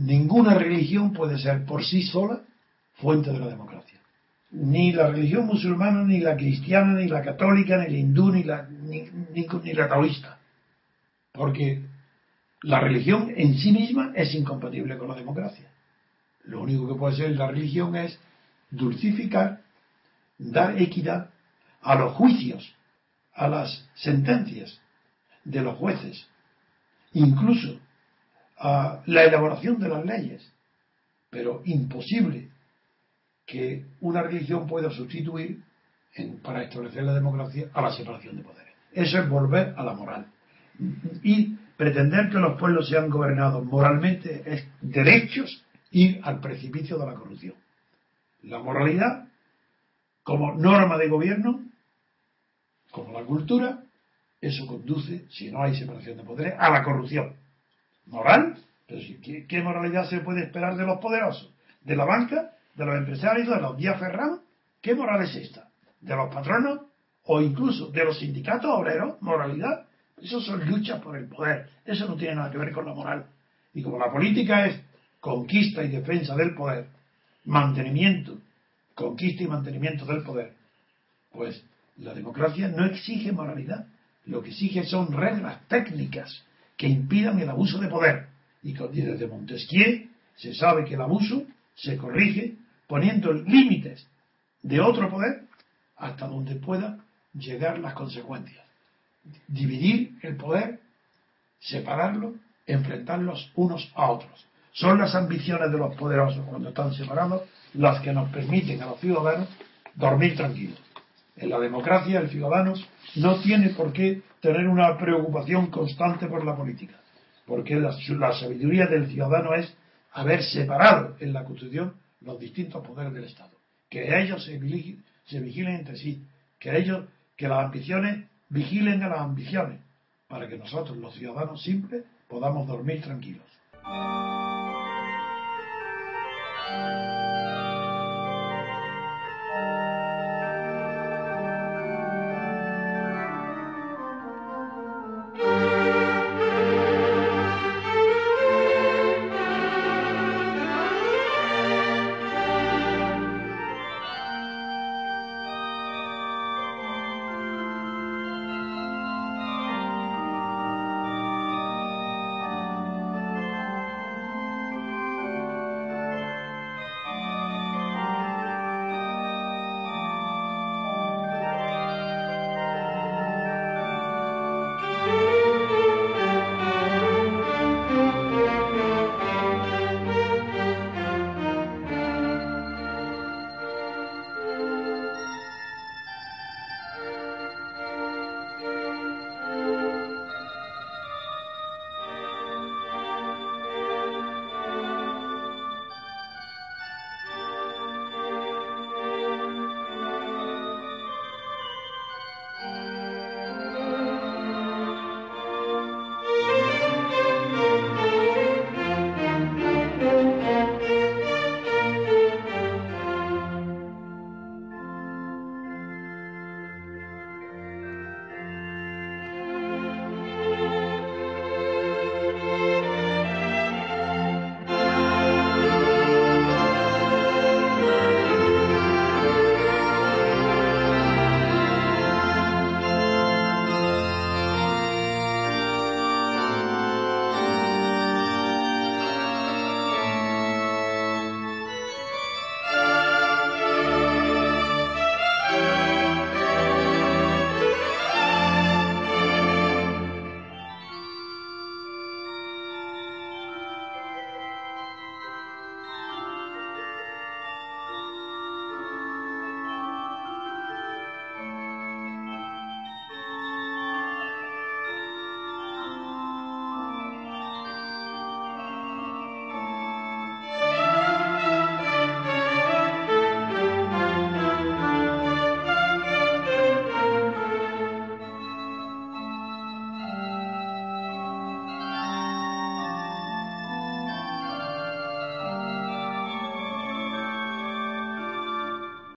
Ninguna religión puede ser por sí sola fuente de la democracia. Ni la religión musulmana, ni la cristiana, ni la católica, ni la hindú, ni la, ni, la taoísta. Porque la religión en sí misma es incompatible con la democracia. Lo único que puede ser la religión es dulcificar, dar equidad a los juicios, a las sentencias de los jueces, incluso a la elaboración de las leyes, pero imposible que una religión pueda sustituir para establecer la democracia a la separación de poderes. Eso es volver a la moral. Y pretender que los pueblos sean gobernados moralmente es derechos ir al precipicio de la corrupción. La moralidad, como norma de gobierno, como la cultura, eso conduce, si no hay separación de poderes, a la corrupción. ¿Moral? Pero si, ¿qué, qué moralidad se puede esperar de los poderosos? ¿De la banca? ¿De los empresarios? ¿De los días ferrados? ¿Qué moral es esta? ¿De los patronos? ¿O incluso de los sindicatos obreros? ¿Moralidad? Eso son luchas por el poder. Eso no tiene nada que ver con la moral. Y como la política es conquista y defensa del poder, mantenimiento, conquista y mantenimiento del poder, pues la democracia no exige moralidad. Lo que exige son reglas técnicas que impidan el abuso de poder. Y desde Montesquieu se sabe que el abuso se corrige poniendo límites de otro poder hasta donde pueda llegar las consecuencias. Dividir el poder, separarlo, enfrentarlos unos a otros. Son las ambiciones de los poderosos cuando están separados las que nos permiten a los ciudadanos dormir tranquilos. En la democracia el ciudadano no tiene por qué tener una preocupación constante por la política, porque la, sabiduría del ciudadano es haber separado en la Constitución los distintos poderes del Estado, que ellos se vigilen entre sí, que ellos, que las ambiciones vigilen a las ambiciones, para que nosotros los ciudadanos simples podamos dormir tranquilos.